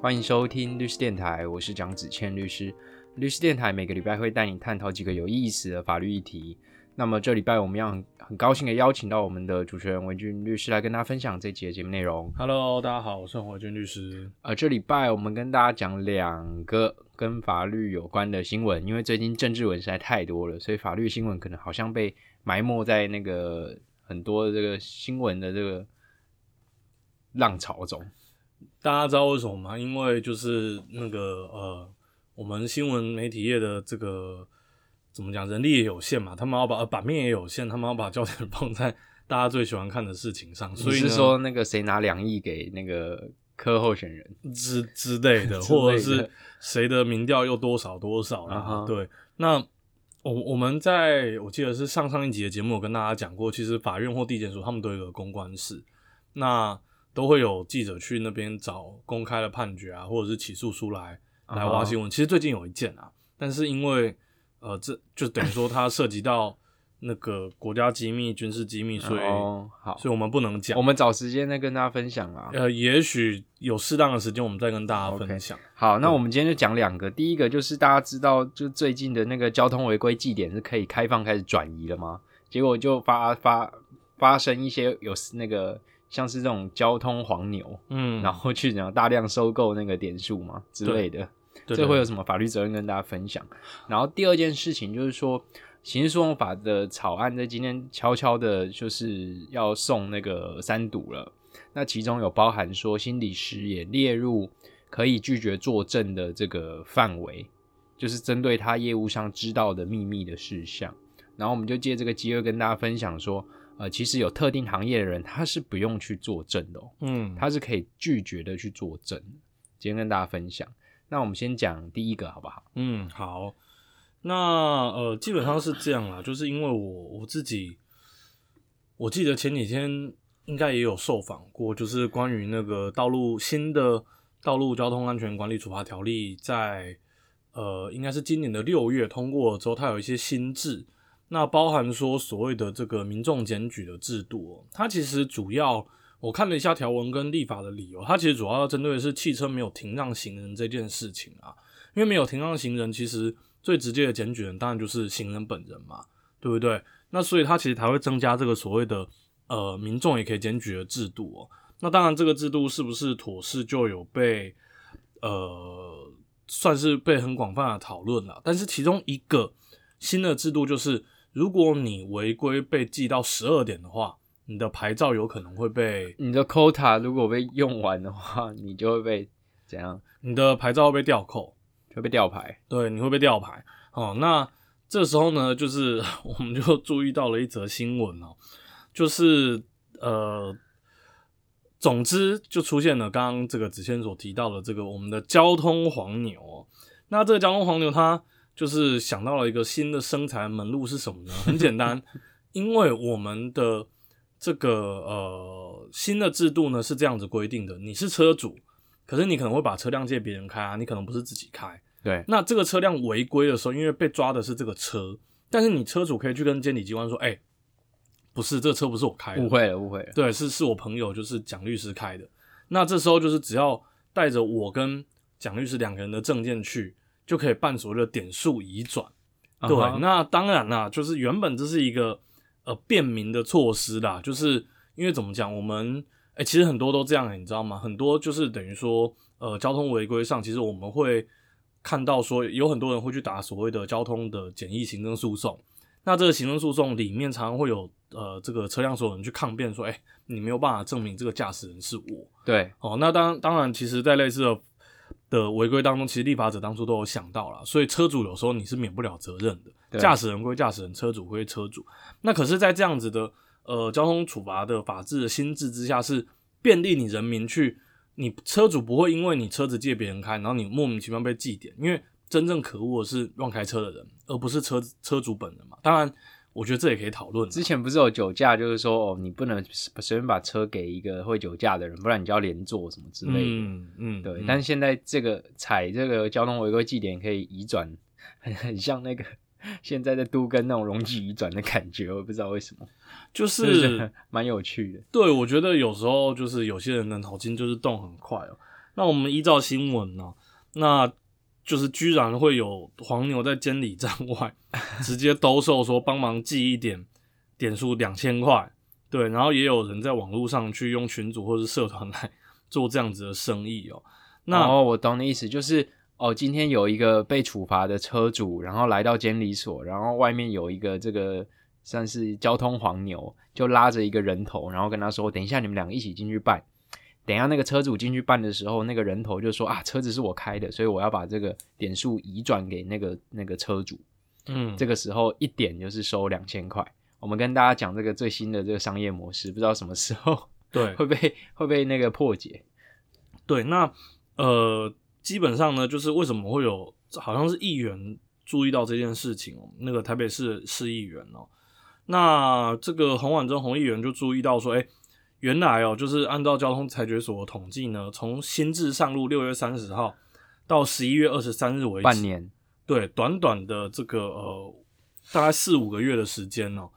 欢迎收听律师电台，我是蒋子谦律师。律师电台每个礼拜会带你探讨几个有意思的法律议题。那么这礼拜我们要很很高兴的邀请到我们的主持人文俊律师来跟大家分享这节节目内容。Hello，大家好，我是洪伟军律师。呃，这礼拜我们跟大家讲两个跟法律有关的新闻，因为最近政治文实在太多了，所以法律新闻可能好像被埋没在那个很多这个新闻的这个浪潮中。大家知道为什么吗？因为就是那个呃，我们新闻媒体业的这个怎么讲，人力也有限嘛，他们要把、呃、版面也有限，他们要把焦点放在大家最喜欢看的事情上。所以说那个谁拿两亿给那个科候选人？之 之类的，或者是谁的民调又多少多少啦啊哈对，那我我们在我记得是上上一集的节目有跟大家讲过，其实法院或地检署他们都有一个公关室，那都会有记者去那边找公开的判决啊，或者是起诉书来来挖新闻。其实最近有一件啊，但是因为呃，这就等于说它涉及到那个国家机密、军事机密，所以、哦，好，所以我们不能讲我。们找时间再跟大家分享啊。呃，也许有适当的时间，我们再跟大家分享。好，那我们今天就讲两个。第一个就是大家知道，就最近的那个交通违规记点是可以开放开始转移了吗？结果就发发发生一些有那个像是这种交通黄牛，嗯，然后去然后大量收购那个点数嘛之类的，这会有什么法律责任跟大家分享？然后第二件事情就是说，刑事诉讼法的草案在今天悄悄的，就是要送那个三读了。那其中有包含说，心理师也列入可以拒绝作证的这个范围，就是针对他业务上知道的秘密的事项。然后我们就借这个机会跟大家分享说，呃，其实有特定行业的人他是不用去作证的哦，嗯，他是可以拒绝的去作证。今天跟大家分享，那我们先讲第一个好不好？嗯，好，那呃，基本上是这样啦，就是因为我我自己，我记得前几天应该也有受访过，就是关于那个道路新的道路交通安全管理处罚条例在呃，应该是今年的六月通过了之后，它有一些新制，那包含说所谓的这个民众检举的制度、它其实主要我看了一下条文跟立法的理由，它其实主要要针对的是汽车没有停让行人这件事情啊，因为没有停让行人，其实最直接的检举人当然就是行人本人嘛，对不对？那所以他其实才会增加这个所谓的呃民众也可以检举的制度哦。那当然，这个制度是不是妥适，就有被呃算是被很广泛的讨论了。但是其中一个新的制度就是，如果你违规被记到十二点的话，你的牌照有可能会被你的 quota 如果被用完的话，你就会被怎样？你的牌照会被吊扣。会被吊牌。对，你会被吊牌。哦，那这时候呢，就是 我们就注意到了一则新闻哦，就是呃，总之就出现了刚刚这个子谦所提到的这个我们的交通黄牛哦。那这个交通黄牛它就是想到了一个新的生财门路是什么呢？很简单，因为我们的这个呃新的制度呢是这样子规定的，你是车主。可是你可能会把车辆借别人开啊，你可能不是自己开。对，那这个车辆违规的时候，因为被抓的是这个车，但是你车主可以去跟监理机关说：“哎、不是，这个车不是我开的，误会了，误会了。对，是是我朋友，就是蒋律师开的。”那这时候就是只要带着我跟蒋律师两个人的证件去，就可以办所谓的点数移转。对那当然啦，就是原本这是一个呃便民的措施啦，就是因为怎么讲，我们哎、其实很多都这样、你知道吗？很多就是等于说呃交通违规上，其实我们会看到说有很多人会去打所谓的交通的简易行政诉讼。那这个行政诉讼里面常常会有呃这个车辆所有人去抗辩说，哎、你没有办法证明这个驾驶人是我。对，哦，那当当然，其实，在类似的的违规当中，其实立法者当初都有想到了，所以车主有时候你是免不了责任的，对驾驶人归驾驶人，车主归车主。那可是，在这样子的呃交通处罚的法制的心智之下，是便利你人民去，你车主不会因为你车子借别人开，然后你莫名其妙被记点，因为真正可恶的是乱开车的人，而不是车车主本人嘛。当然，我觉得这也可以讨论啊。之前不是有酒驾，就是说哦，你不能随便把车给一个会酒驾的人，不然你就要连坐什么之类的。嗯嗯，对，嗯但是现在这个踩这个交通违规记点可以移转，很 很像那个现在在都跟那种容积移转的感觉，我不知道为什么，就就是蛮有趣的。对，我觉得有时候就是有些人的脑筋就是动很快哦。那我们依照新闻呢，那就是居然会有黄牛在监理站外直接兜售说帮忙寄一点点数两千块，对，然后也有人在网络上去用群组或是社团来做这样子的生意哦。那哦，我懂你意思，就是哦，今天有一个被处罚的车主，然后来到监理所，然后外面有一个这个算是交通黄牛，就拉着一个人头，然后跟他说：“等一下，你们两个一起进去办。”等一下，那个车主进去办的时候，那个人头就说：“啊，车子是我开的，所以我要把这个点数移转给那个那个车主。”嗯，这个时候一点就是收两千块。我们跟大家讲这个最新的这个商业模式，不知道什么时候对会被会被那个破解。对，那呃，基本上呢，就是为什么会有好像是议员注意到这件事情哦，那个台北市市议员哦，那这个洪婉珍洪议员就注意到说，哎，原来哦，就是按照交通裁决所的统计呢，从新制上路六月三十号到十一月二十三日为止，半年，对，短短的这个呃，大概四五个月的时间哦，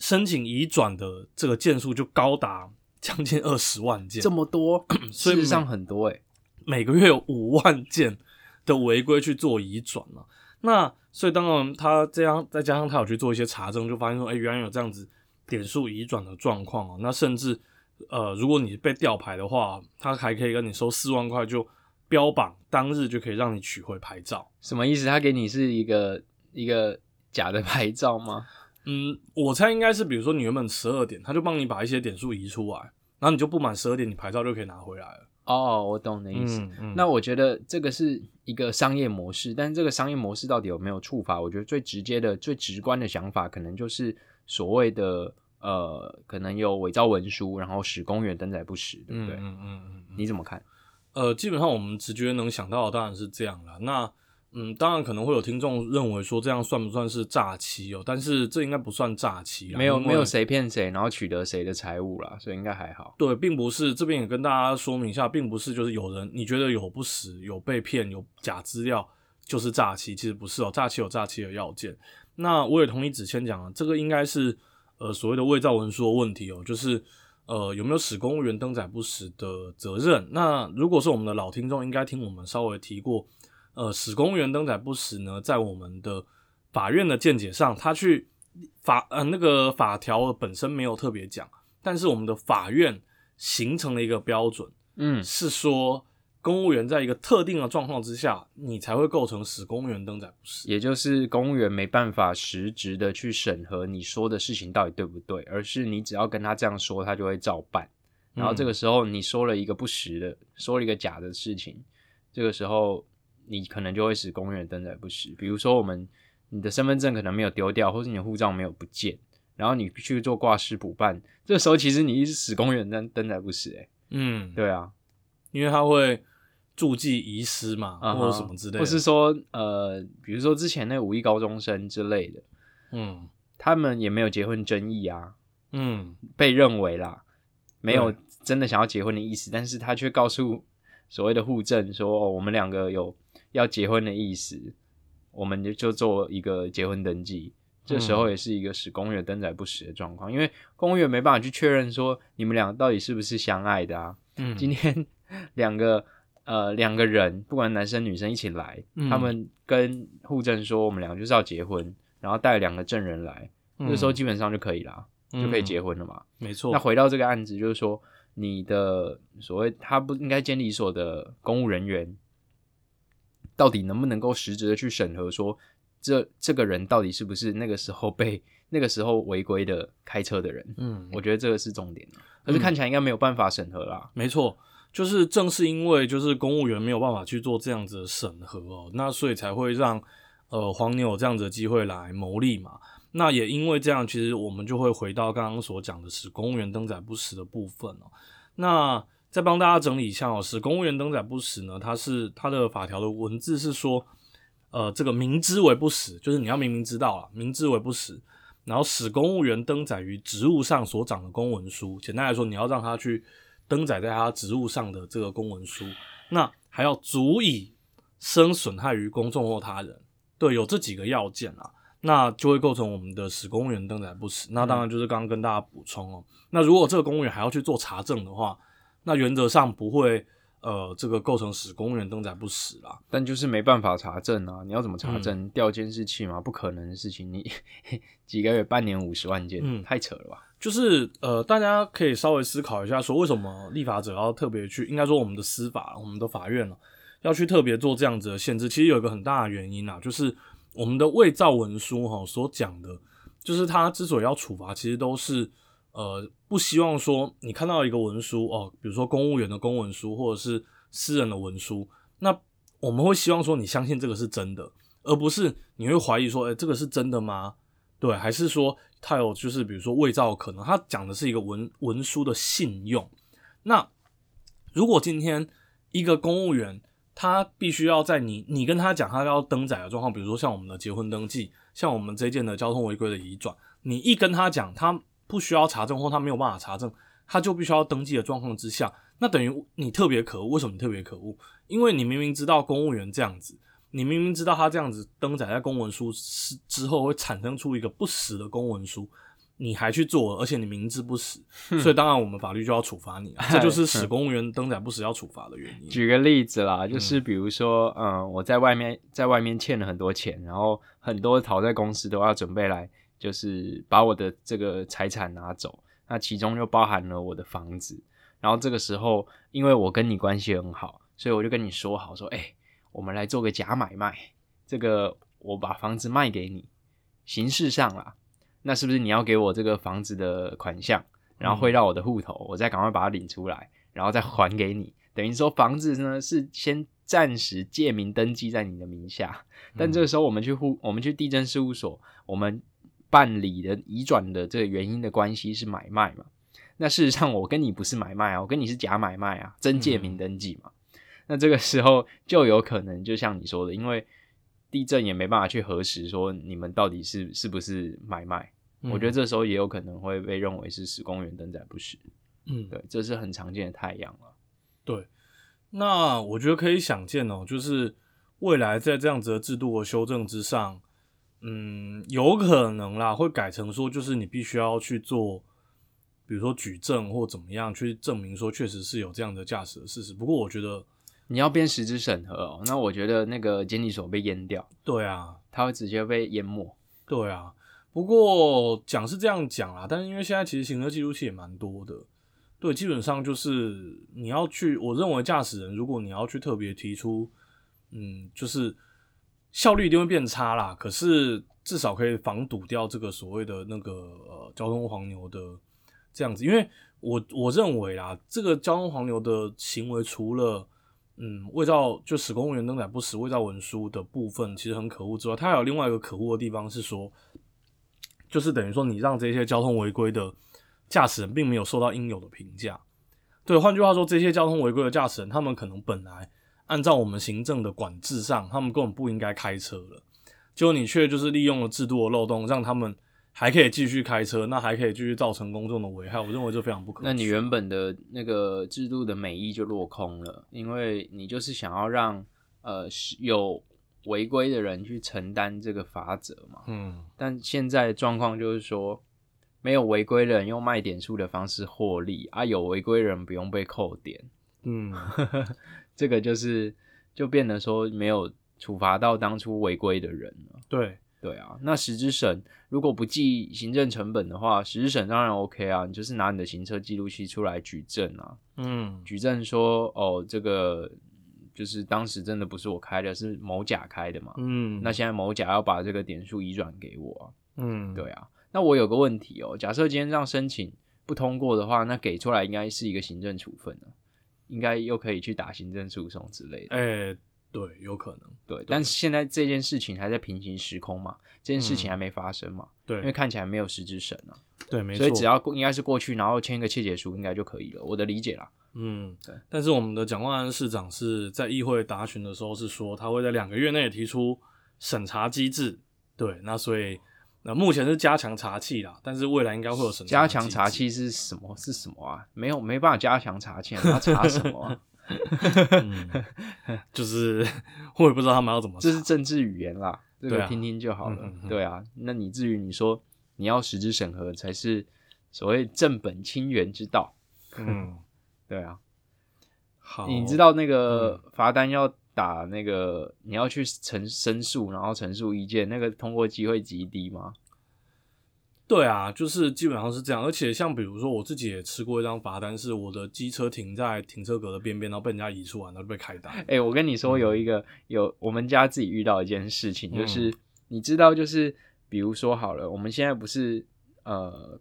申请移转的这个件数就高达将近二十万件，这么多，所以事实上很多哎、每个月有五万件的违规去做移转了。那所以当然他这样，再加上他有去做一些查证，就发现说，哎、原来有这样子点数移转的状况哦。那甚至呃，如果你被吊牌的话，他还可以跟你收四万块，就标榜当日就可以让你取回牌照。什么意思？他给你是一个一个假的牌照吗？嗯，我猜应该是，比如说你原本十二点，他就帮你把一些点数移出来，然后你就不满十二点，你牌照就可以拿回来了。哦，我懂你的意思。嗯嗯那我觉得这个是一个商业模式，但是这个商业模式到底有没有触发？我觉得最直接的、最直观的想法，可能就是所谓的呃，可能有伪造文书，然后使公园登载不实，对不对？嗯嗯嗯嗯，你怎么看？呃，基本上我们直觉能想到的当然是这样了。那嗯，当然可能会有听众认为说这样算不算是诈欺哦？但是这应该不算诈欺啦，没有没有谁骗谁，然后取得谁的财物啦，所以应该还好。对，并不是这边也跟大家说明一下，并不是就是有人你觉得有不实、有被骗、有假资料就是诈欺，其实不是哦，诈欺有诈欺的要件。那我也同意子谦讲啊，这个应该是呃所谓的伪造文书的问题哦，就是呃有没有使公务员登载不实的责任？那如果是我们的老听众，应该听我们稍微提过，呃，使公务员登载不实呢，在我们的法院的见解上，他去法呃那个法条本身没有特别讲，但是我们的法院形成了一个标准，嗯，是说公务员在一个特定的状况之下，你才会构成使公务员登载不实。也就是公务员没办法实质的去审核你说的事情到底对不对，而是你只要跟他这样说，他就会照办。然后这个时候你说了一个不实的，说了一个假的事情，这个时候你可能就会使公务员登载不实。比如说我们你的身份证可能没有丢掉，或是你的护照没有不见，然后你去做挂失补办，这时候其实你是使公务员登登载不实、欸，嗯，对啊，因为他会注记遗失嘛，或者什么之类的，或是说呃，比如说之前那个五亿高中生之类的，嗯。他们也没有结婚争议啊，嗯被认为啦，没有真的想要结婚的意思，但是他却告诉所谓的户政说，哦，我们两个有要结婚的意思，我们就就做一个结婚登记。这时候也是一个使公务员登载不实的状况，因为公务员没办法去确认说你们俩到底是不是相爱的啊。嗯，今天 两个呃两个人，不管男生女生一起来，嗯他们跟户政说我们两个就是要结婚，然后带两个证人来，这时候基本上就可以啦，就可以结婚，婚了嘛。没错。那回到这个案子，就是说你的所谓他不应该监理所的公务人员，到底能不能够实质的去审核说这这个人到底是不是那个时候被那个时候违规的开车的人？嗯，我觉得这个是重点可是看起来应该没有办法审核啦。没错，就是正是因为就是公务员没有办法去做这样子的审核哦，那所以才会让呃黄牛有这样子的机会来牟利嘛。那也因为这样，其实我们就会回到刚刚所讲的是公务员登载不实的部分哦。那再帮大家整理一下哦，使公务员登载不实呢，它是它的法条的文字是说，呃，这个明知为不实，就是你要明明知道了，明知为不实，然后使公务员登载于职务上所长的公文书，简单来说，你要让他去登载在他职务上的这个公文书，那还要足以生损害于公众或他人。对，有这几个要件啊，那就会构成我们的使公务员登载不实。那当然就是刚刚跟大家补充哦，那如果这个公务员还要去做查证的话，那原则上不会。呃，这个构成使公务员登载不实啦，但就是没办法查证啊！你要怎么查证？调监视器吗？不可能的事情。你 几个月、半年、五十万件，嗯，太扯了吧？就是呃，大家可以稍微思考一下，说为什么立法者要特别去，应该说我们的司法、我们的法院啊，要去特别做这样子的限制？其实有一个很大的原因啊，就是我们的伪造文书哈所讲的，就是他之所以要处罚，其实都是。呃，不希望说你看到一个文书哦，比如说公务员的公文书或者是私人的文书，那我们会希望说你相信这个是真的，而不是你会怀疑说，哎，这个是真的吗？对，还是说他有就是比如说伪造可能？他讲的是一个文文书的信用。那如果今天一个公务员他必须要在你你跟他讲他要登载的状况，比如说像我们的结婚登记，像我们这件的交通违规的移转，你一跟他讲他。不需要查证或他没有办法查证，他就必须要登记的状况之下，那等于你特别可恶。为什么你特别可恶？因为你明明知道公务员这样子，你明明知道他这样子登载在公文书是之后会产生出一个不实的公文书，你还去做，而且你明知不实，所以当然我们法律就要处罚你，这就是使公务员登载不实要处罚的原因。举个例子啦，就是比如说，嗯，我在外面在外面欠了很多钱，然后很多讨债公司都要准备来。就是把我的这个财产拿走，那其中就包含了我的房子。然后这个时候，因为我跟你关系很好，所以我就跟你说好，说，哎，我们来做个假买卖。这个我把房子卖给你，形式上啦，那是不是你要给我这个房子的款项，然后汇到我的户头，我再赶快把它领出来，然后再还给你？等于说房子呢是先暂时借名登记在你的名下，但这个时候我们去户，我们去地震事务所，我们。办理的移转的这个原因的关系是买卖嘛？那事实上我跟你不是买卖啊，我跟你是假买卖啊，真借名登记嘛。那这个时候就有可能就像你说的，因为地震也没办法去核实说你们到底是是不是买卖。我觉得这时候也有可能会被认为是使公园登载不实。嗯，对，这是很常见的太阳了。对，那我觉得可以想见哦，就是未来在这样子的制度和修正之上。嗯，有可能啦，会改成说，就是你必须要去做，比如说举证或怎么样，去证明说确实是有这样的驾驶的事实。不过我觉得你要编实质审核哦，那我觉得那个监理所被淹掉。对啊，它会直接被淹没。对啊，不过讲是这样讲啦，但是因为现在其实行车记录器也蛮多的，对，基本上就是你要去，我认为驾驶人如果你要去特别提出，嗯，就是。效率一定会变差啦，可是至少可以防堵掉这个所谓的那个呃交通黄牛的这样子，因为我我认为啊，这个交通黄牛的行为除了嗯伪造就使公务员登载不实伪造文书的部分其实很可恶之外，它还有另外一个可恶的地方是说，就是等于说你让这些交通违规的驾驶人并没有受到应有的评价，对，换句话说，这些交通违规的驾驶人他们可能本来。按照我们行政的管制上，他们根本不应该开车了。结果你却就是利用了制度的漏洞，让他们还可以继续开车，那还可以继续造成公众的危害。我认为这非常不可。那你原本的那个制度的美意就落空了，因为你就是想要让呃有违规的人去承担这个罚则嘛。嗯。但现在状况就是说，没有违规人用卖点数的方式获利，啊，有违规人不用被扣点。嗯。这个就是就变得说没有处罚到当初违规的人了。对对啊，那实质审如果不计行政成本的话，实质审当然 OK 啊，你就是拿你的行车记录器出来举证啊。嗯，举证说哦，这个就是当时真的不是我开的，是某甲开的嘛。嗯，那现在某甲要把这个点数移转给我。嗯，对啊。那我有个问题哦，假设今天让申请不通过的话，那给出来应该是一个行政处分的。应该又可以去打行政诉讼之类的。哎，对，有可能。对，但是现在这件事情还在平行时空嘛？这件事情还没发生嘛？对，因为看起来没有实质审啊。对，没错。所以只要应该是过去，然后签一个切结书，应该就可以了。我的理解啦。嗯，对。但是我们的蒋万安市长是在议会答询的时候是说，他会在两个月内提出审查机制。对，那所以。那目前是加强查器啦，但是未来应该会有审加强查器是什么？是什么啊？没有，没办法加强查器，他查什么？就是 我也不知道他们要怎么。这是政治语言啦，这个听听就好了。嗯嗯嗯对啊，那你至于你说你要实质审核才是所谓正本清源之道，嗯，对啊。好，你知道那个嗯罚单要打那个，你要去陈申诉，然后陈述意见，那个通过机会极低吗？对啊，就是基本上是这样，而且像比如说我自己也吃过一张罚单，是我的机车停在停车格的边边，然后被人家移出来，然后就被开单。哎、我跟你说，嗯有一个、有我们家自己遇到一件事情，嗯就是、你知道，就是比如说好了，我们现在不是呃，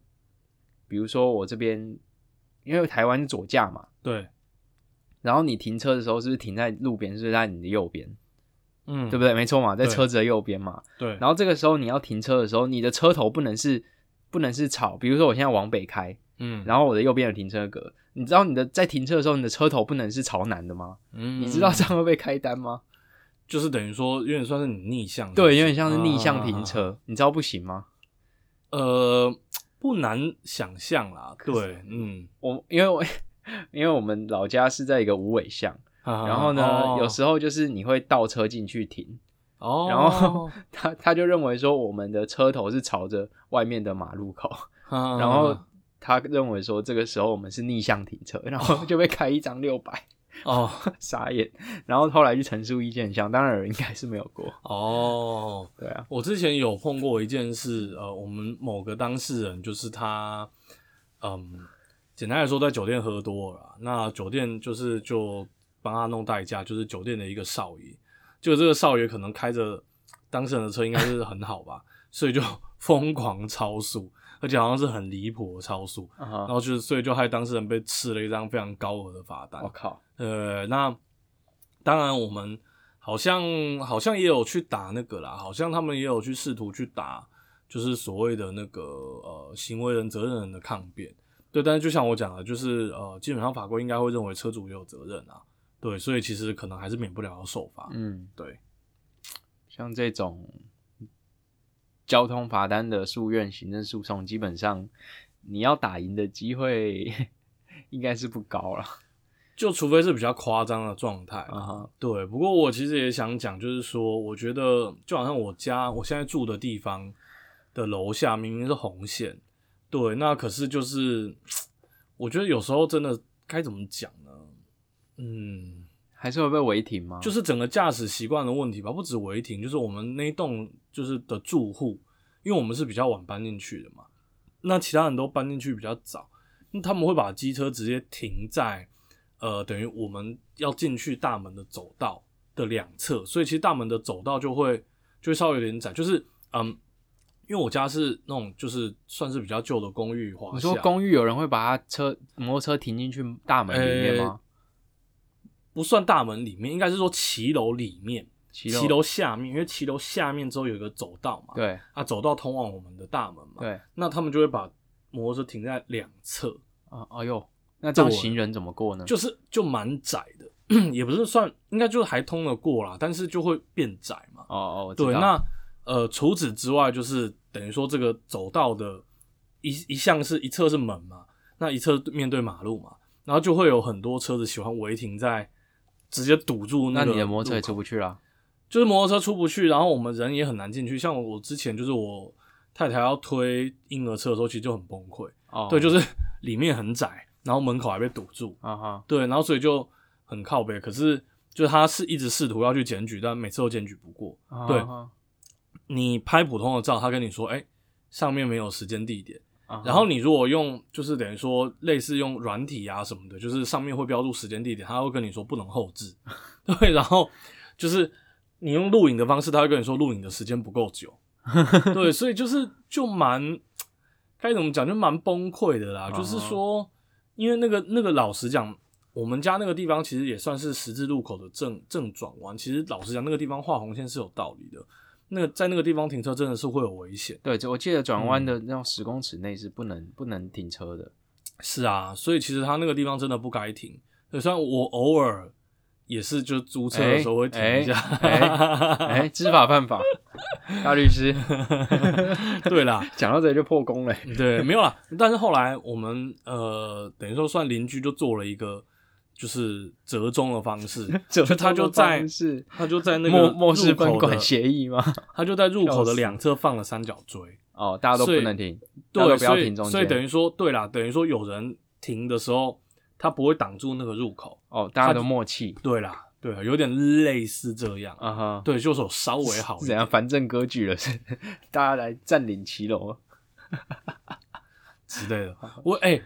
比如说我这边，因为台湾是左驾嘛，对，然后你停车的时候是不是停在路边，是不是在你的右边，嗯，对不对？没错嘛，在对车子的右边嘛。对，然后这个时候你要停车的时候，你的车头不能是不能是朝，比如说我现在往北开，嗯，然后我的右边有停车格，你知道你的在停车的时候，你的车头不能是朝南的吗？嗯你知道这样会被开单吗？就是等于说有点算是你逆向，对，有点像是逆向啊停车，你知道不行吗？呃，不难想象啦，对，嗯，我因为我因为我们老家是在一个无尾巷，然然后呢，有时候就是你会倒车进去停，哦，然后。他他就认为说我们的车头是朝着外面的马路口，然然后他认为说这个时候我们是逆向停车，然后就被开一张六百，哦。傻眼。然后后来去陈述意见箱，当然应该是没有过，哦，对啊，我之前有碰过一件事，呃，我们某个当事人就是他，嗯，简单来说，在酒店喝多了，那酒店就是就帮他弄代驾，就是酒店的一个少爷，就这个少爷可能开着当事人的车，应该是很好吧，所以就疯狂超速，而且好像是很离谱的超速，然后就是所以就害当事人被吃了一张非常高额的罚单我。靠，呃，那当然，我们好像好像也有去打那个啦，好像他们也有去试图去打，就是所谓的那个呃行为人责任人的抗辩。对，但是就像我讲的，就是呃，基本上法规应该会认为车主也有责任啊。对，所以其实可能还是免不了要受罚。嗯，对，像这种交通罚单的诉愿行政诉讼，基本上你要打赢的机会 应该是不高了。就除非是比较夸张的状态啊哈对，不过我其实也想讲，就是说，我觉得就好像我家我现在住的地方的楼下明明是红线，对，那可是就是我觉得有时候真的该怎么讲呢？嗯，还是会被违停吗？就是整个驾驶习惯的问题吧，不止违停，就是我们那一栋就是的住户，因为我们是比较晚搬进去的嘛，那其他人都搬进去比较早，那他们会把机车直接停在呃，等于我们要进去大门的走道的两侧，所以其实大门的走道就会就会稍微有点窄，就是嗯，因为我家是那种就是算是比较旧的公寓你说公寓有人会把他车摩托车停进去大门里面吗？不算大门里面，应该是说骑楼里面。骑骑楼下面，因为骑楼下面之后有一个走道嘛，对啊，走道通往我们的大门嘛，对那他们就会把摩托车停在两侧，啊，哎呦，那这样行人怎么过呢？就是就蛮窄的，也不是算，应该就是还通得过啦，但是就会变窄嘛。哦哦，对，那呃，除此之外，就是等于说这个走道的一一项是一侧是门嘛，那一侧面对马路嘛，然后就会有很多车子喜欢违停在，直接堵住那个你的摩托车也出不去啦。就是摩托车出不去，然后我们人也很难进去。像我之前就是我太太要推婴儿车的时候，其实就很崩溃。哦，对，就是里面很窄，然后门口还被堵住。啊哈，对，然后所以就很靠背。可是就是他是一直试图要去检举，但每次都检举不过。对你拍普通的照，他跟你说，哎、上面没有时间地点。然后你如果用就是等于说类似用软体啊什么的，就是上面会标注时间地点，他会跟你说不能后置。对，然后就是你用录影的方式，他会跟你说录影的时间不够久。对，所以就是就蛮该怎么讲，就蛮崩溃的啦。就是说，因为那个那个老实讲，我们家那个地方其实也算是十字路口的正正转弯。其实老实讲，那个地方画红线是有道理的。那个在那个地方停车真的是会有危险。对，这我记得转弯嗯的那种十公尺内是不能不能停车的。是啊，所以其实他那个地方真的不该停。对，虽然我偶尔也是就租车的时候会停一下，哎 哎，知法犯法，大律师 对啦，讲到这里就破功了。对，没有啦。但是后来我们呃，等于说算邻居就做了一个就是折中的方式，就就他就在他就在那个末世分管协议吗？他就在入口的两侧放了三角锥。哦，大家都不能停，对，不要停中间。所以等于说，对啦，等于说有人停的时候，他不会挡住那个入口。哦，大家都默契，对啦，对，有点类似这样。啊哈，对，就是有稍微好一点。是怎样？反正割据了，是 大家来占领骑楼。之类的。我哎、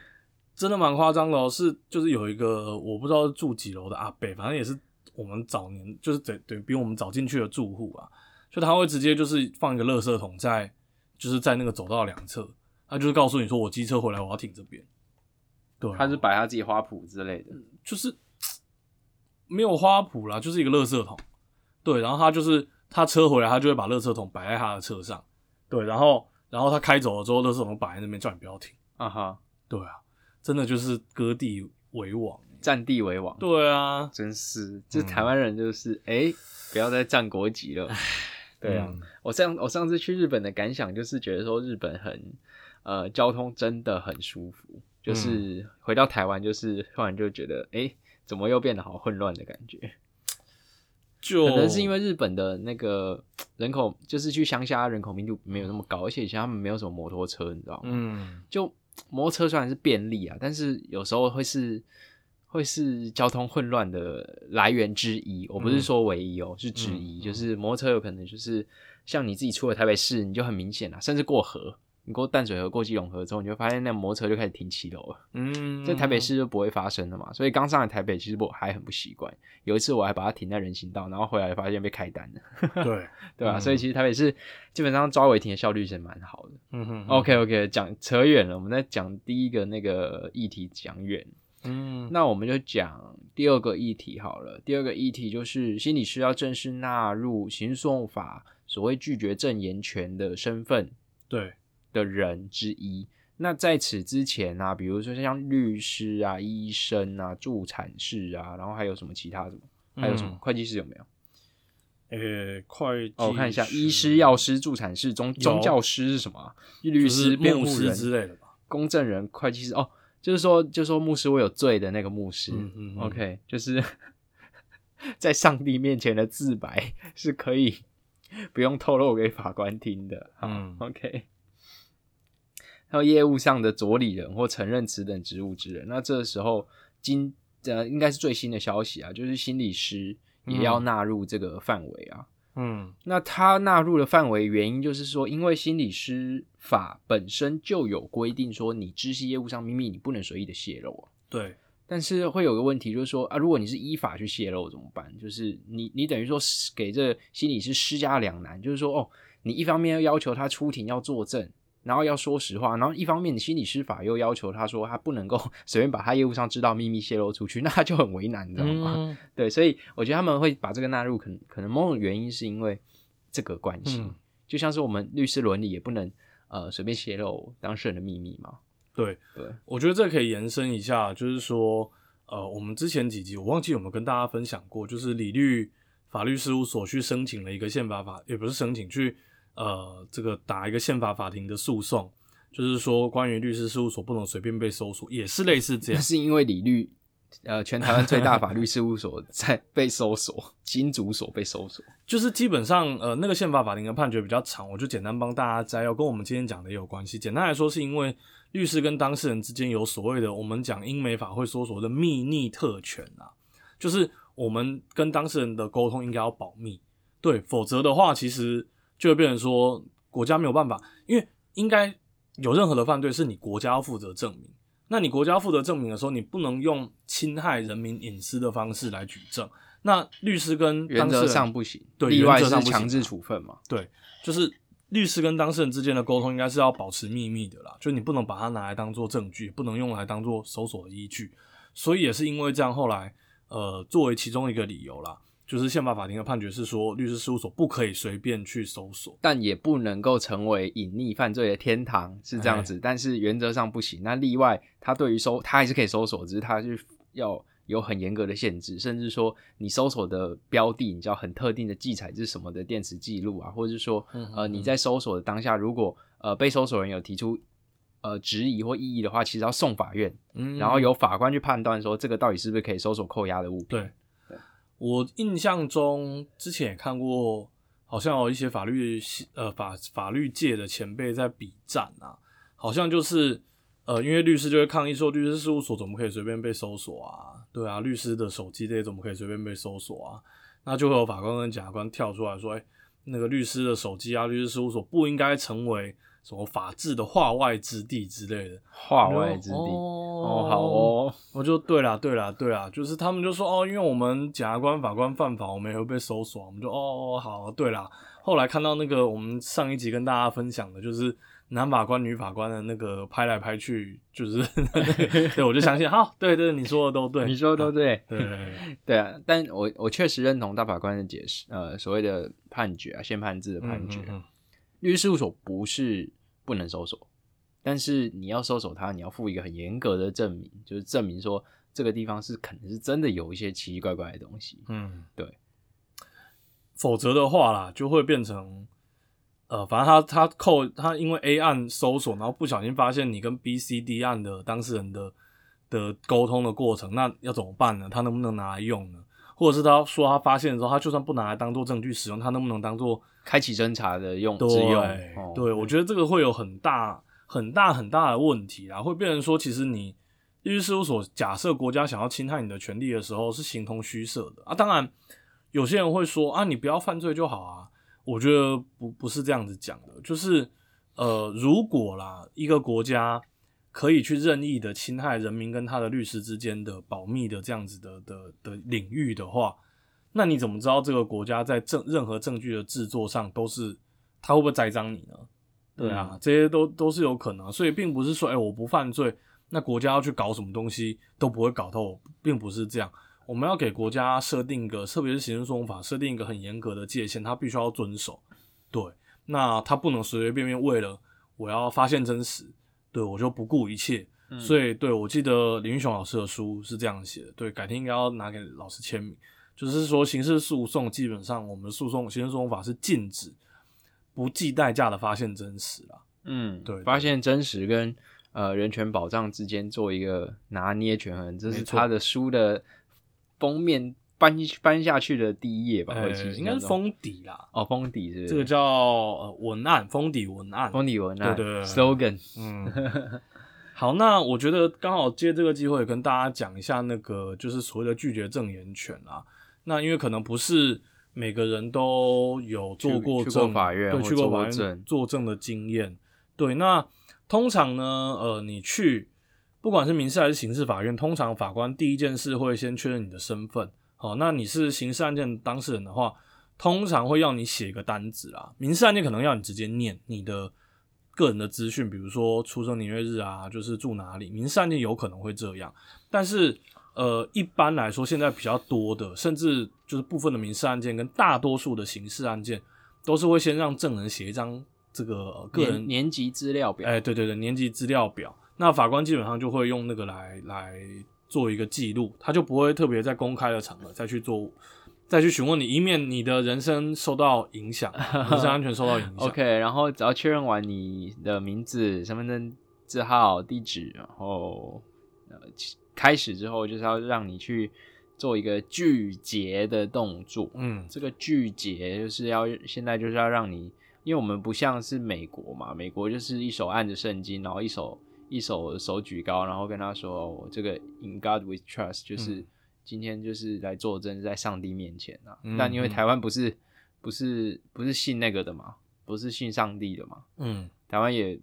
真的蛮夸张的哦，是就是有一个我不知道住几楼的阿伯，反正也是我们早年就是等等比我们早进去的住户啊，就他会直接就是放一个垃圾桶在就是在那个走道两侧，他就是告诉你说我机车回来我要停这边。对啊、他是摆他自己花圃之类的，就是没有花圃啦，就是一个垃圾桶。对，然后他就是他车回来，他就会把垃圾桶摆在他的车上。对，然后然后他开走了之后，垃圾桶摆在那边，叫你不要停。啊哈，对啊，真的就是割地为王。占地为王。对啊，真是，这嗯台湾人就是哎、诶不要再占国籍了。对啊，嗯我上我上次去日本的感想就是觉得说日本很呃交通真的很舒服，嗯就是回到台湾就是突然就觉得哎、诶怎么又变得好混乱的感觉？就可能是因为日本的那个人口就是去乡下人口密度没有那么高，而且以前他们没有什么摩托车，你知道吗？嗯就摩托车虽然是便利啊，但是有时候会是会是交通混乱的来源之一。我不是说唯一哦，是之一。嗯就是摩托车有可能就是像你自己出了台北市，你就很明显了，甚至过河，你过淡水河、过基隆河之后，你就发现那摩托车就开始停七楼了。嗯，在台北市就不会发生的嘛。所以刚上来台北，其实我还很不习惯。有一次我还把它停在人行道，然后回来发现被开单了，对，对吧、嗯所以其实台北市基本上抓违停的效率是蛮好的。嗯哼 OK OK，讲扯远了，我们在讲第一个那个议题讲远，嗯那我们就讲第二个议题好了。第二个议题就是心理师要正式纳入刑事诉讼法所谓拒绝证言权的身份对，的人之一。那在此之前啊，比如说像律师啊、医生啊、助产士啊，然后还有什么其他什么，还有什么、嗯会计师有没有？呃，会计哦，我看一下，医师、药师、助产士、宗宗教师是什么啊、律师、辩护师人之类的吧？公证人、会计师哦，就是说，就是说牧师我有罪的那个牧师、嗯嗯嗯 o k 就是 在上帝面前的自白是可以 不用透露给法官听的。嗯嗯，OK。还有业务上的佐理人或承认此等职务之人，那这时候今呃应该是最新的消息啊，就是心理师也要嗯纳入这个范围啊。嗯那他纳入的范围原因就是说，因为心理师法本身就有规定说，你知悉业务上秘密你不能随意的泄露啊。对，但是会有个问题，就是说啊，如果你是依法去泄露怎么办？就是你你等于说是给这心理师施加两难，就是说哦，你一方面要要求他出庭要作证，然后要说实话，然后一方面你心理师法又要求他说他不能够 随便把他业务上知道秘密泄露出去，那他就很为难，你知道吗？嗯 对，所以我觉得他们会把这个纳入，可能可能某种原因是因为这个关系，嗯就像是我们律师伦理也不能呃随便泄露当事人的秘密嘛。对，对，我觉得这可以延伸一下，就是说，呃，我们之前几集我忘记有没有跟大家分享过，就是李律法律事务所去申请了一个宪法法，也不是申请，去呃这个打一个宪法法庭的诉讼，就是说关于律师事务所不能随便被搜索，也是类似这那样。是因为李律呃全台湾最大法律事务所 在被搜索，金主所被搜索。就是基本上，呃，那个宪法法庭的判决比较长，我就简单帮大家摘要，跟我们今天讲的也有关系。简单来说，是因为律师跟当事人之间有所谓的我们讲英美法会说所谓的秘密特权啊，就是我们跟当事人的沟通应该要保密，对，否则的话，其实就会变成说国家没有办法，因为应该有任何的犯罪是你国家要负责证明。那你国家负责证明的时候，你不能用侵害人民隐私的方式来举证。那律师跟原则当事人上不行，对例外是原则上不行强制啊处分嘛。对，就是律师跟当事人之间的沟通应该是要保持秘密的啦，就你不能把它拿来当做证据，不能用来当做搜索的依据。所以也是因为这样，后来呃作为其中一个理由啦，就是宪法法庭的判决是说，律师事务所不可以随便去搜索。但也不能够成为隐匿犯罪的天堂，是这样哎子。但是原则上不行。那例外，他对于搜，他还是可以搜索，只是他是要有很严格的限制，甚至说你搜索的标的，你知道很特定的记载是什么的电池记录啊，或者是说，呃，你在搜索的当下，如果呃被搜索人有提出呃质疑或异议的话，其实要送法院，嗯然后由法官去判断说这个到底是不是可以搜索扣押的物品。对，我印象中之前也看过，好像有一些法律呃法法律界的前辈在比战啊，好像就是呃，因为律师就会抗议说，律师事务所怎么可以随便被搜索啊？对啊，律师的手机这些怎么可以随便被搜索啊？那就会有法官跟检察官跳出来说，哎、那个律师的手机啊，律师事务所不应该成为什么法治的化外之地之类的。化外之地。哦哦，好哦，我就对啦，对啦，对啦，就是他们就说哦，因为我们检察官、法官犯法，我们也会被搜索。我们就哦哦好，对啦。后来看到那个我们上一集跟大家分享的，就是男法官、女法官的那个拍来拍去，就是 对，我就相信，好，对对，你说的都对，你说的都对。对对对 对啊，但我我确实认同大法官的解释，呃，所谓的判决啊，宪判制的判决，嗯嗯律师事务所不是不能搜索，但是你要搜索它，你要附一个很严格的证明，就是证明说这个地方是可能是真的有一些奇奇怪怪的东西。嗯，对。否则的话啦，就会变成，呃，反正他他扣他因为 A 案搜索，然后不小心发现你跟 B、C、D 案的当事人的的沟通的过程，那要怎么办呢？他能不能拿来用呢？或者是他说他发现的时候，他就算不拿来当做证据使用，他能不能当做开启侦查的用对之用，哦对，我觉得这个会有很大很大很大的问题啊，会变成说，其实你律师事务所假设国家想要侵害你的权利的时候，是形同虚设的啊。当然，有些人会说啊，你不要犯罪就好啊。我觉得不不是这样子讲的，就是呃，如果啦，一个国家可以去任意的侵害人民跟他的律师之间的保密的这样子的的的领域的话，那你怎么知道这个国家在证任何证据的制作上都是他会不会栽赃你呢？对啊，嗯这些都都是有可能，所以并不是说，哎、我不犯罪，那国家要去搞什么东西都不会搞到我，并不是这样。我们要给国家设定一个，特别是刑事诉讼法设定一个很严格的界限，他必须要遵守。对，那他不能随随便便为了我要发现真实，对我就不顾一切。嗯所以，对我记得林玉雄老师的书是这样写的，对，改天应该要拿给老师签名。就是说，刑事诉讼基本上我们的诉讼刑事诉讼法是禁止不计代价的发现真实啦。嗯，对对发现真实跟呃人权保障之间做一个拿捏权衡，这是他的书的封面翻翻下去的第一页吧？应该是封底啦，哦，封底是不是这个叫呃文案，封底文案。封底文案，对对对 slogan，嗯，好，那我觉得刚好借这个机会跟大家讲一下那个就是所谓的拒绝证言权啦。那因为可能不是每个人都有做过去证，过法院对，或去过法院证作证的经验。对，那通常呢，呃，你去不管是民事还是刑事法院，通常法官第一件事会先确认你的身份。好，那你是刑事案件当事人的话，通常会要你写一个单子啦。民事案件可能要你直接念你的个人的资讯，比如说出生年月日啊，就是住哪里。民事案件有可能会这样，但是呃，一般来说，现在比较多的，甚至就是部分的民事案件跟大多数的刑事案件，都是会先让证人写一张这个、呃个人年年级资料表，哎，对对对，年级资料表，那法官基本上就会用那个来来做一个记录，他就不会特别在公开的场合再去做，再去询问你，以免你的人生受到影响，人身安全受到影响。OK，然后只要确认完你的名字、身份证字号、地址，然后呃开始之后，就是要让你去做一个拒结的动作。嗯，这个拒结就是要现在就是要让你，因为我们不像是美国嘛，美国就是一手按着圣经，然后一手一手手举高，然后跟他说：“哦我这个 in God with trust，就是嗯今天就是来作证在上帝面前啊。但因为台湾不是不是不是信那个的嘛，不是信上帝的嘛，嗯。台湾也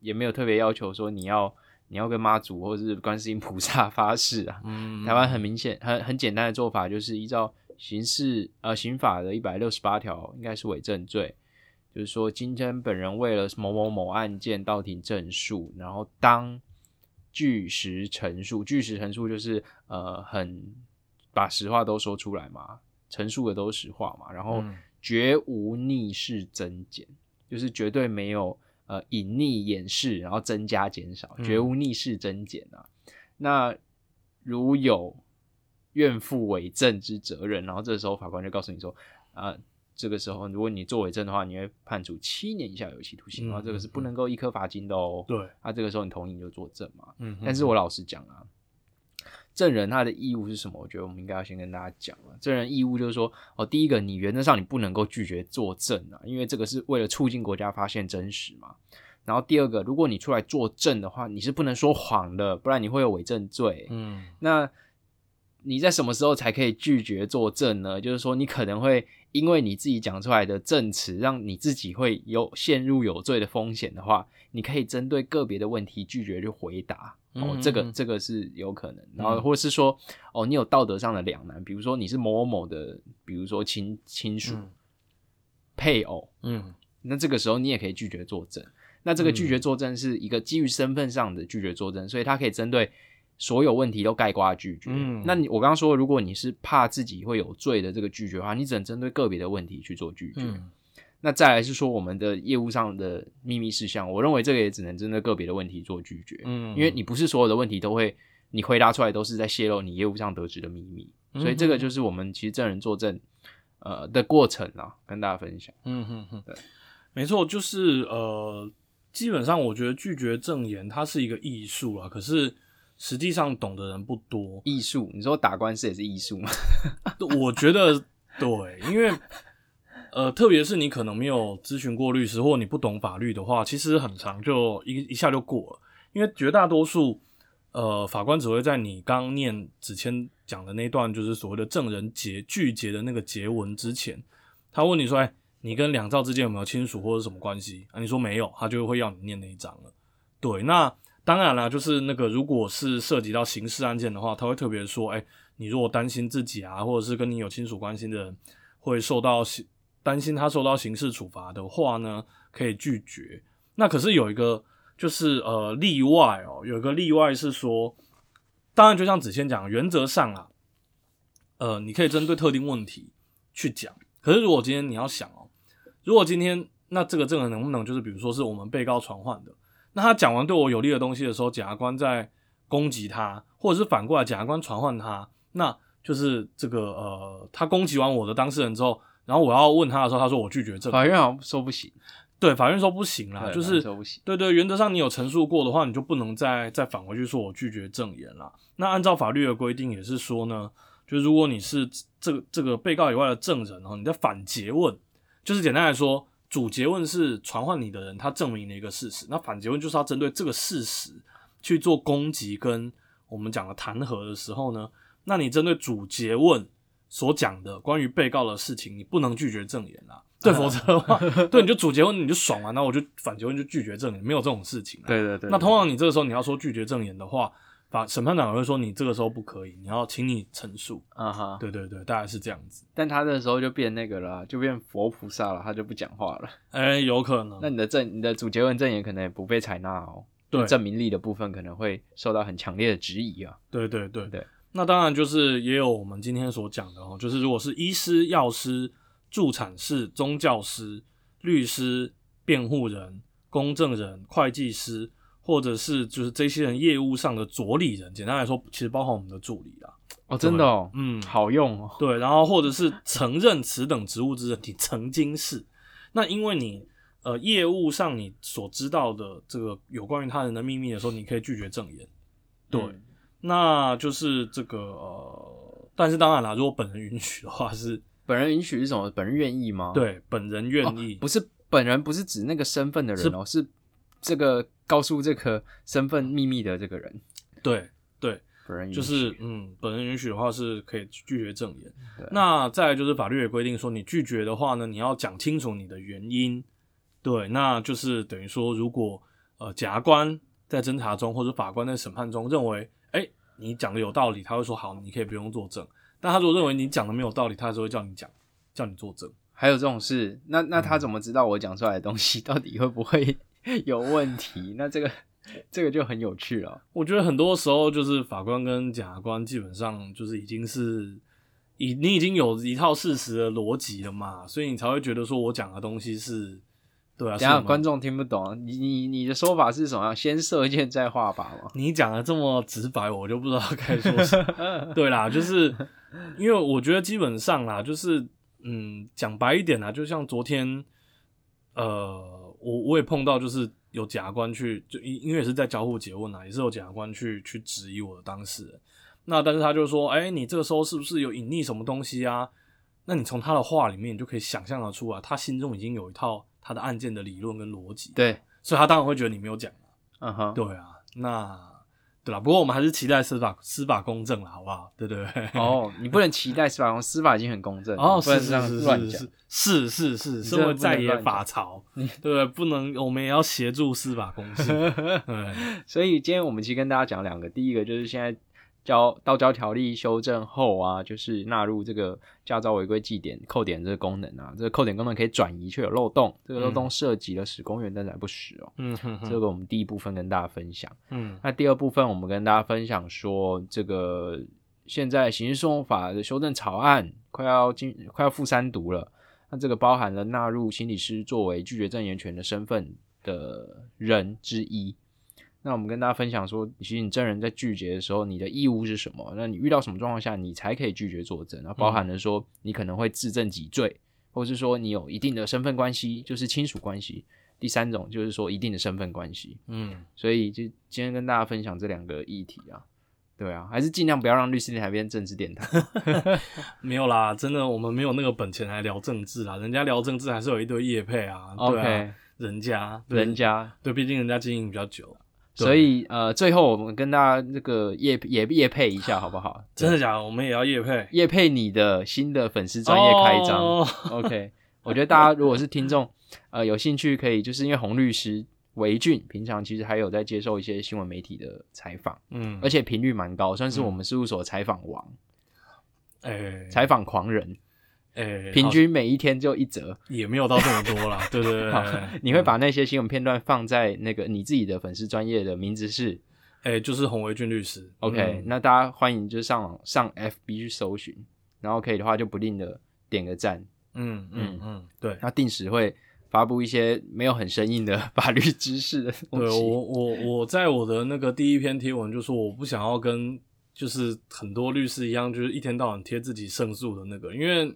也没有特别要求说你要你要跟妈祖或是观世音菩萨发誓啊。嗯，台湾很明显很很简单的做法就是依照刑事呃刑法的一百六十八条，应该是伪证罪，就是说今天本人为了某某某案件到庭证述，然后当据实陈述，据实陈述就是呃很把实话都说出来嘛，陈述的都是实话嘛，然后嗯绝无逆事增减，就是绝对没有呃隐匿掩饰，然后增加减少，嗯绝无逆事增减啊。那如有愿负伪证之责任，然后这时候法官就告诉你说，啊、这个时候如果你作伪证的话，你会判处七年以下有期徒刑的话，嗯这个是不能够一颗罚金的哦。对，啊，这个时候你同意你就作证嘛。嗯，但是我老实讲啊，证人他的义务是什么？我觉得我们应该要先跟大家讲啊。证人义务就是说，哦，第一个，你原则上你不能够拒绝作证啊，因为这个是为了促进国家发现真实嘛。然后第二个，如果你出来作证的话，你是不能说谎的，不然你会有伪证罪。嗯那你在什么时候才可以拒绝作证呢？就是说，你可能会因为你自己讲出来的证词，让你自己会有陷入有罪的风险的话，你可以针对个别的问题拒绝去回答。哦，嗯这个嗯这个是有可能。然后嗯或是说，哦，你有道德上的两难，比如说你是某某某的，比如说亲亲属、嗯配偶，嗯那这个时候你也可以拒绝作证。那这个拒绝作证是一个基于身份上的拒绝作证，所以它可以针对所有问题都概括拒绝。嗯那你我刚刚说，如果你是怕自己会有罪的这个拒绝的话，你只能针对个别的问题去做拒绝。嗯那再来是说我们的业务上的秘密事项，我认为这个也只能针对个别的问题做拒绝，嗯，因为你不是所有的问题都会你回答出来都是在泄露你业务上得知的秘密，嗯所以这个就是我们其实证人作证呃的过程啊，跟大家分享。嗯哼哼，对，没错，就是呃，基本上我觉得拒绝证言它是一个艺术啊，可是实际上懂的人不多。艺术，你说打官司也是艺术吗？我觉得 对，因为呃，特别是你可能没有咨询过律师，或你不懂法律的话，其实很长就一一下就过了。因为绝大多数呃法官只会在你刚念子谦讲的那段，就是所谓的证人结拒结的那个结文之前，他问你说：“哎，你跟两兆之间有没有亲属或者什么关系？”啊，你说没有，他就会要你念那一章了。对，那当然啦，就是那个如果是涉及到刑事案件的话，他会特别说：“哎，你如果担心自己啊，或者是跟你有亲属关系的人会受到刑担心他受到刑事处罚的话呢，可以拒绝。那可是有一个就是呃例外哦，有一个例外是说，当然就像子谦讲，原则上啊，呃，你可以针对特定问题去讲。可是如果今天你要想哦，如果今天那这个证人能不能就是比如说是我们被告传唤的，那他讲完对我有利的东西的时候，检察官在攻击他，或者是反过来检察官传唤他，那就是这个呃，他攻击完我的当事人之后，然后我要问他的时候，他说我拒绝证法院好像说不行，对，法院说不行啦，就是说不行。对对，原则上你有陈述过的话，你就不能再再返回去说我拒绝证言啦。那按照法律的规定也是说呢，就如果你是这个这个被告以外的证人哦，你在反诘问，就是简单来说，主诘问是传唤你的人他证明了一个事实，那反诘问就是要针对这个事实去做攻击跟我们讲的弹劾的时候呢，那你针对主诘问所讲的关于被告的事情，你不能拒绝证言啦。对，否则的话，对你就主诘问你就爽完，然后我就反诘问就拒绝证言，没有这种事情啦。对对对，那通常你这个时候你要说拒绝证言的话，法审判长也会说你这个时候不可以，你要请你陈述。啊哈，对对对，大概是这样子。但他那时候就变那个了，就变佛菩萨了，他就不讲话了。哎、有可能。那你的证，你的主结论证言可能也不被采纳哦。对证明力的部分可能会受到很强烈的质疑啊。对对对对。那当然就是也有我们今天所讲的哦，就是如果是医师、药师、助产士、宗教师、律师、辩护人、公证人、会计师，或者是就是这些人业务上的着理人，简单来说，其实包含我们的助理啦。哦，真的哦，嗯，好用哦。对，然后或者是曾任此等职务之人，你曾经是，那因为你呃业务上你所知道的这个有关于他人的秘密的时候，你可以拒绝证言。对，嗯那就是这个呃，但是当然啦，如果本人允许的话是，本人允许是什么？本人愿意吗？，对本人愿意，不是本人，不是指那个身份的人哦，是这个告诉这个身份秘密的这个人。对对，本人允许就是嗯，本人允许的话是可以拒绝证言。那再来就是法律也规定说，你拒绝的话呢，你要讲清楚你的原因。对，那就是等于说，如果呃检察官在侦查中或者法官在审判中认为，哎、你讲的有道理，他会说好，你可以不用作证。但他如果认为你讲的没有道理，他还是会叫你讲，叫你作证。还有这种事，那那嗯他怎么知道我讲出来的东西 到底会不会 有问题？那这个这个就很有趣了。我觉得很多时候就是法官跟检察官基本上就是已经是已你已经有一套事实的逻辑了嘛，所以你才会觉得说我讲的东西是对啊。等一下观众听不懂啊，你你你的说法是什么？先射箭再画靶吗？你讲的这么直白，我就不知道该说什么。对啦，就是因为我觉得基本上啦，就是嗯，讲白一点啦，就像昨天，呃，我我也碰到，就是有检察官去，就因因为也是在交互诘问啊，也是有检察官去去质疑我的当事人。那但是他就说，哎、你这个时候是不是有隐匿什么东西啊？那你从他的话里面，你就可以想象得出来，他心中已经有一套他的案件的理论跟逻辑，对，所以他当然会觉得你没有讲啊。嗯哼，对啊，那对啦，不过我们还是期待司法司法公正了，好不好？对对对。哦，你不能期待司法公，司法已经很公正，哦，是是是是。是是是，你真的身为在野法曹，对不 对？不能，我们也要协助司法公正。对，所以今天我们其实跟大家讲两个，第一个就是现在交道交条例修正后啊，就是纳入这个驾照违规记点扣点这个功能啊，这个扣点功能可以转移，却有漏洞，这个漏洞涉及了使公园灯载不实哦。嗯哼哼，这个我们第一部分跟大家分享。嗯那第二部分我们跟大家分享说，这个现在刑事诉讼法的修正草案快要进快要复三读了，那这个包含了纳入心理师作为拒绝证言权的身份的人之一。那我们跟大家分享说，其实你证人在拒绝的时候，你的义务是什么？那你遇到什么状况下，你才可以拒绝作证？那包含了说，你可能会自证己罪，或是说你有一定的身份关系，就是亲属关系。第三种就是说一定的身份关系。嗯，所以就今天跟大家分享这两个议题啊，对啊，还是尽量不要让律师电台变政治电台。没有啦，真的，我们没有那个本钱来聊政治啦。人家聊政治还是有一堆业配啊，对人家人家，对，毕竟人家经营比较久。对。所以呃，最后我们跟大家那个业也业配一下好不好？真的假的？我们也要业配。业配你的新的粉丝专业开张。哦。OK，我觉得大家如果是听众，呃，有兴趣可以，就是因为洪律师韦俊平常其实还有在接受一些新闻媒体的采访，嗯，而且频率蛮高，算是我们事务所采访王、哎。采访狂人，哎，平均每一天就一折。也没有到这么多啦。对对对 你会把那些新闻片段放在那个你自己的粉丝专业的名字是哎，就是洪维俊律师。OK，、嗯那大家欢迎就上网上 FB 去搜寻，然后可以的话就不吝的点个赞，嗯嗯嗯，对。那定时会发布一些没有很生硬的 法律知识的东西。对我我我在我的那个第一篇贴文就说我不想要跟就是很多律师一样，就是一天到晚贴自己胜诉的那个，因为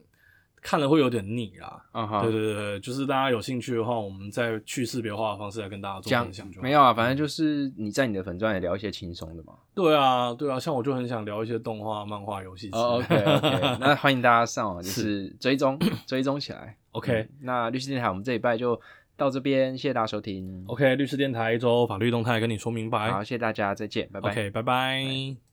看了会有点腻啦。嗯哼，对对对，就是大家有兴趣的话，我们再去识别化的方式来跟大家做讲分享就好。没有啊，反正就是你在你的粉专也聊一些轻松的嘛。对啊对啊，像我就很想聊一些动画、漫画、游戏之类的。哦，OK OK，那欢迎大家上网就是追踪追踪起来。OK 嗯那律师电台我们这礼拜就到这边，谢谢大家收听。OK，律师电台一周法律动态跟你说明白。好，谢谢大家，再见，拜拜。OK，拜拜